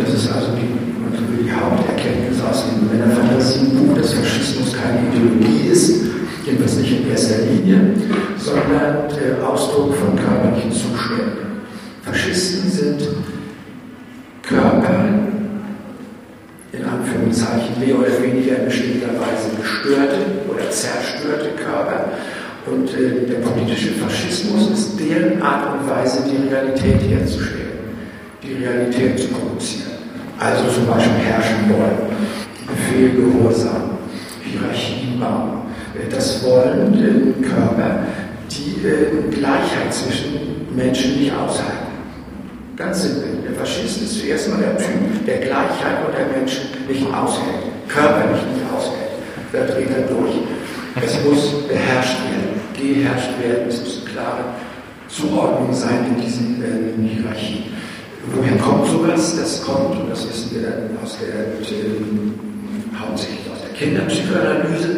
das ist also die, die Haupterkenntnis aus dem Männerfantasiebuch, dass Faschismus keine Ideologie ist, jedenfalls nicht in erster Linie, sondern der Ausdruck von körperlichen Zuständen. Faschisten sind Körper, in Anführungszeichen mehr oder weniger in bestimmter Weise gestörte oder zerstörte Körper. Und äh, der politische Faschismus ist deren Art und Weise, die Realität herzustellen, die Realität zu produzieren. Also zum Beispiel herrschen wollen, Befehl, Gehorsam, Hierarchien bauen. Das wollen äh, Körper, die äh, Gleichheit zwischen Menschen nicht aushalten. Ganz simpel. Der Faschist ist zuerst mal der Typ, der Gleichheit unter Menschen nicht aushält, körperlich nicht aushält. Da dreht er durch. Es muss beherrscht werden, geherrscht werden. Es muss eine klare Zuordnung sein in diesen äh, Hierarchien. Woher kommt sowas? Das kommt, und das wissen wir dann aus der, äh, hauptsächlich aus der Kinderpsychoanalyse,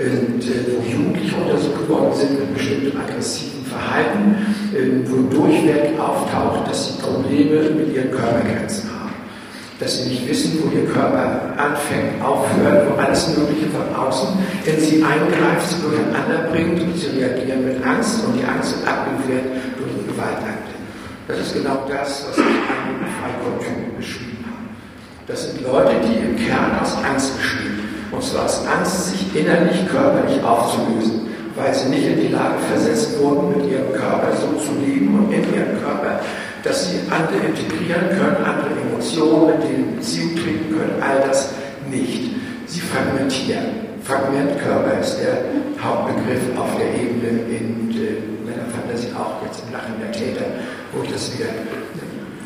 äh, wo Jugendliche untersucht worden sind mit bestimmten aggressiven Verhalten, äh, wo durchweg auftaucht, dass sie Probleme mit ihren Körpergrenzen haben dass sie nicht wissen, wo ihr Körper anfängt, aufhört, wo alles Mögliche von außen in sie eingreift, sie durcheinander bringt und sie reagieren mit Angst und die Angst wird abgewehrt durch die Gewaltakte. Das ist genau das, was ich an Freikorptypen beschrieben habe. Das sind Leute, die im Kern aus Angst bestehen. Und zwar aus Angst, sich innerlich körperlich aufzulösen, weil sie nicht in die Lage versetzt wurden, mit ihrem Körper so zu leben und in ihrem Körper dass sie andere integrieren können, andere Emotionen, mit denen Beziehung treten können, all das nicht. Sie fragmentieren. Fragmentkörper ist der Hauptbegriff auf der Ebene in äh, meiner Fantasie auch jetzt im Lachen der Täter, ich das wieder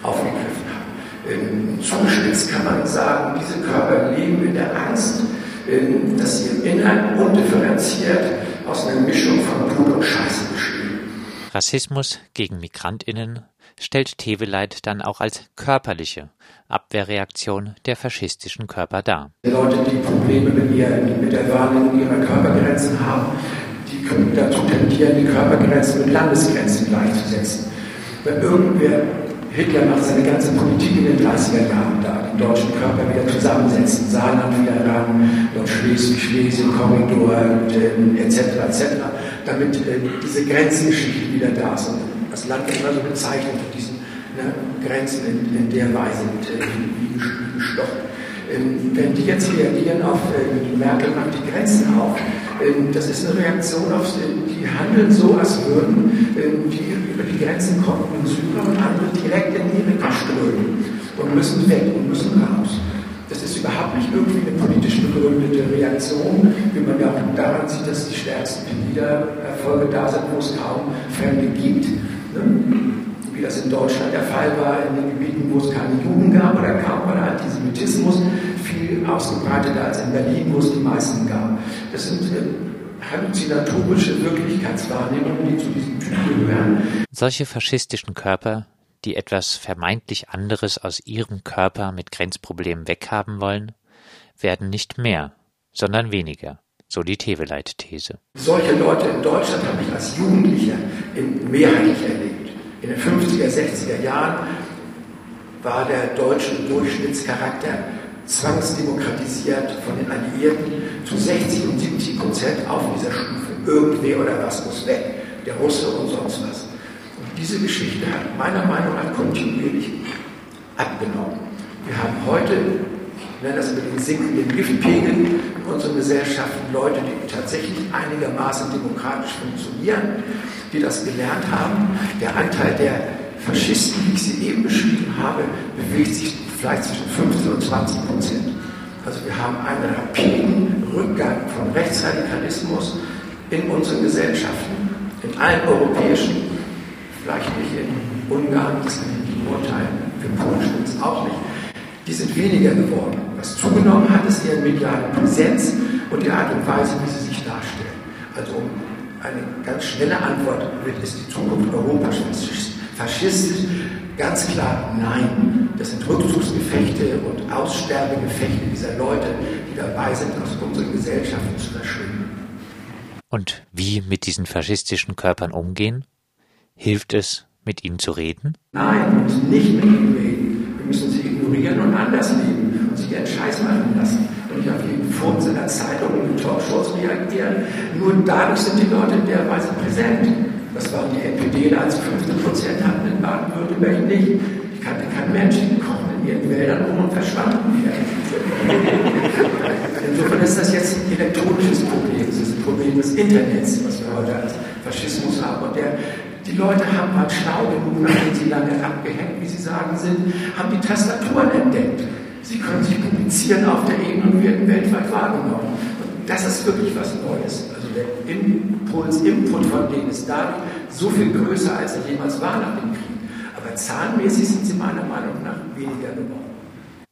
aufgegriffen habe. Ähm, zugespitzt kann man sagen, diese Körper leben in der Angst, ähm, dass sie im Inneren undifferenziert aus einer Mischung von Blut und Scheiße bestehen. Rassismus gegen Migrantinnen stellt Teveleit dann auch als körperliche Abwehrreaktion der faschistischen Körper dar. Leute, die Probleme mit, ihr, mit der Wahrnehmung ihrer Körpergrenzen haben, die können dazu tendieren, die Körpergrenzen mit Landesgrenzen gleichzusetzen. Wenn irgendwer Hitler macht seine ganze Politik in den 30er Jahren da, den deutschen Körper wieder zusammensetzen, Saarland wieder ran, Nordschleswig, Schlesien, Korridor äh, etc. etc., damit äh, diese Grenzgeschichte wieder da ist das Land immer so bezeichnet mit diesen ne, Grenzen in, in, der Weise äh, wie, gestochen. Ähm, wenn die jetzt reagieren auf, äh, Merkel macht die Grenzen auf, ähm, das ist eine Reaktion auf, die handeln so, als würden ähm, die Grenzen kommen in Syrer und andere direkt in Amerika strömen und müssen weg und müssen raus. Das ist überhaupt nicht irgendwie eine politisch begründete Reaktion, wie man ja auch daran sieht, dass die stärksten Pegida-Erfolge da sind, wo es kaum Fremde gibt. Wie das in Deutschland der Fall war, in den Gebieten, wo es keine Juden gab oder kaum war der Antisemitismus viel ausgebreiteter als in Berlin, wo es die meisten gab. Das sind äh, halluzinatorische Wirklichkeitswahrnehmungen, die zu diesem Typ gehören. Solche faschistischen Körper, die etwas vermeintlich anderes aus ihrem Körper mit Grenzproblemen weghaben wollen, werden nicht mehr, sondern weniger so die Teveleit-These. Solche Leute in Deutschland habe ich als Jugendlicher mehrheitlich erlebt. In den 50er, 60er Jahren war der deutsche Durchschnittscharakter zwangsdemokratisiert von den Alliierten zu 60 und 70 Prozent auf dieser Stufe. Irgendwer oder was muss weg, der Russe und sonst was. Und diese Geschichte hat meiner Meinung nach kontinuierlich abgenommen. Wir haben heute nennen das mit den sinkenden Giftpegeln in unseren Gesellschaften, Leute, die tatsächlich einigermaßen demokratisch funktionieren, die das gelernt haben. Der Anteil der Faschisten, wie ich sie eben beschrieben habe, bewegt sich vielleicht zwischen 15 und 20 Prozent. Also wir haben einen rapiden Rückgang von Rechtsradikalismus in unseren Gesellschaften, in allen europäischen, vielleicht nicht in Ungarn, das ich nicht beurteilen, für Polen stimmt es auch nicht, die sind weniger geworden. Was zugenommen hat, ist ihre mediale Präsenz und die Art und Weise, wie sie sich darstellen. Also um eine ganz schnelle Antwort wird, ist die Zukunft Europas faschistisch? Ganz klar, nein. Das sind Rückzugsgefechte und Aussterbegefechte dieser Leute, die dabei sind, aus unseren Gesellschaften zu verschwinden. Und wie mit diesen faschistischen Körpern umgehen? Hilft es, mit ihnen zu reden? Nein, wir müssen nicht mit ihnen reden müssen sie ignorieren und anders leben und sich ihren Scheiß machen lassen und nicht auf jeden Furz in der Zeitung und in Talkshows reagieren. Nur dadurch sind die Leute in der Weise präsent. Das waren die NPD, als sie 15 Prozent hatten in Baden-Württemberg nicht. Ich kannte keinen Menschen, die kochen in ihren Wäldern rum und verschwanden wieder. Insofern ist das jetzt ein elektronisches Problem. Das ist ein Problem des Internets, was wir heute als Faschismus haben. Und der, die Leute haben mal schlau genug, nachdem sie lange abgehängt, wie sie sagen, sind, haben die Tastaturen entdeckt. Sie können sich publizieren auf der Ebene und werden weltweit wahrgenommen. Und das ist wirklich was Neues. Der Impuls, Input von denen ist dadurch so viel größer, als er jemals war nach dem Krieg. Aber zahlenmäßig sind sie meiner Meinung nach weniger geworden.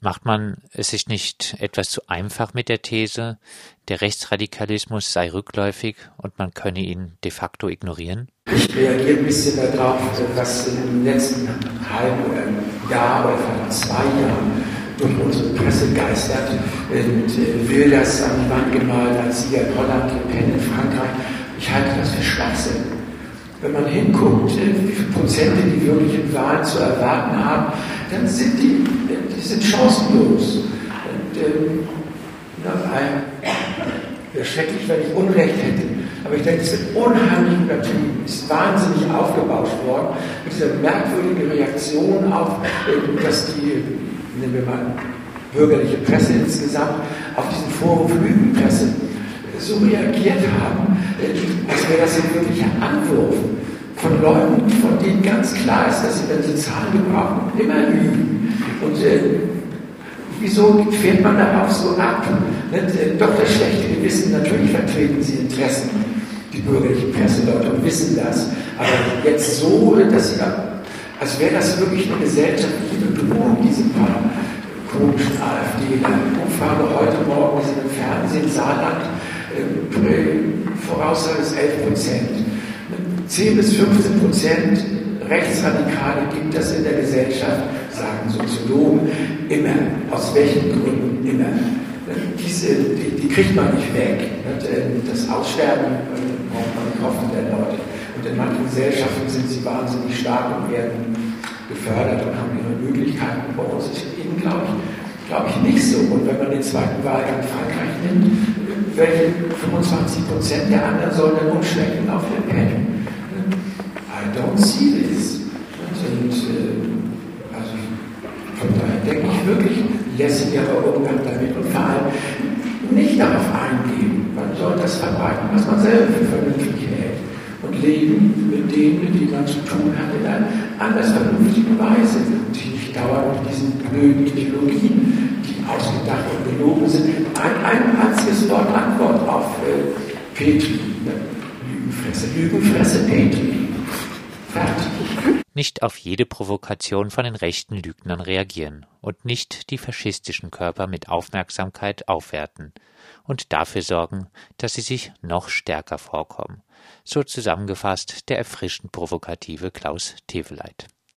Macht man es sich nicht etwas zu einfach mit der These, der Rechtsradikalismus sei rückläufig und man könne ihn de facto ignorieren? Ich reagiere ein bisschen darauf, was im letzten halben Jahr oder vielleicht zwei Jahren durch unsere Presse geistert und äh, will das an die Wand gemalt als Sieger in Holland, Le Pen in Frankreich. Ich halte das für Schwachsinn. Wenn man hinguckt, äh, wie viele Prozente die wirklich in Wahlen zu erwarten haben, dann sind die, die sind chancenlos. Und, ähm, na, wäre schrecklich, wenn ich Unrecht hätte. Aber ich denke, es wird unheimlich übertrieben, ist wahnsinnig aufgebauscht worden mit dieser merkwürdigen Reaktion auf, äh, dass die nehmen wir mal bürgerliche Presse insgesamt, auf diesen Vorwurf Lügenpresse so reagiert haben, als wäre das ein wirklicher Anwurf von Leuten, von denen ganz klar ist, dass sie, wenn sie Zahlen gebrauchen, immer lügen. Und äh, wieso fährt man darauf so ab? Nicht? Äh, doch das schlechte Gewissen, natürlich vertreten sie Interessen, die bürgerliche Presseleute, und wissen das. Aber jetzt so, dass sie als wäre das wirklich eine gesellschaftliche Bedrohung, diese paar komischen AfDler. Umfrage heute Morgen ist im Fernsehen Saarland, äh, Voraussage ist 11 Prozent. 10 bis 15 Prozent Rechtsradikale gibt es in der Gesellschaft, sagen Soziologen, immer. Aus welchen Gründen immer. Diese, die, die kriegt man nicht weg. Das Aussterben äh, braucht man nicht hoffen der Leute. Und in manchen Gesellschaften sind sie wahnsinnig stark und werden gefördert und haben ihre Möglichkeiten. Bei uns ist eben, glaube ich, glaube ich, nicht so. Und wenn man den zweiten Wahlgang Frankreich nimmt, welche 25 Prozent der anderen sollen dann umschwenken auf Le Pen? I don't see this. Und äh, also von daher denke ich wirklich, lässigerer Umgang damit und vor allem nicht darauf eingehen. Man soll das verbreiten, was man selber für vernünftig hält und leben mit denen, mit denen man zu tun hat, in einer anders vernünftigen Weise und sich nicht dauernd mit diesen blöden Ideologien, die ausgedacht und gelogen sind. Ein, ein einziges Wort Antwort auf äh, Petri. Ne? Lügenfresse, Lügenfresse, Petri. Fertig. Nicht auf jede Provokation von den rechten Lügnern reagieren und nicht die faschistischen Körper mit Aufmerksamkeit aufwerten und dafür sorgen, dass sie sich noch stärker vorkommen so zusammengefasst der erfrischend provokative Klaus Teveleit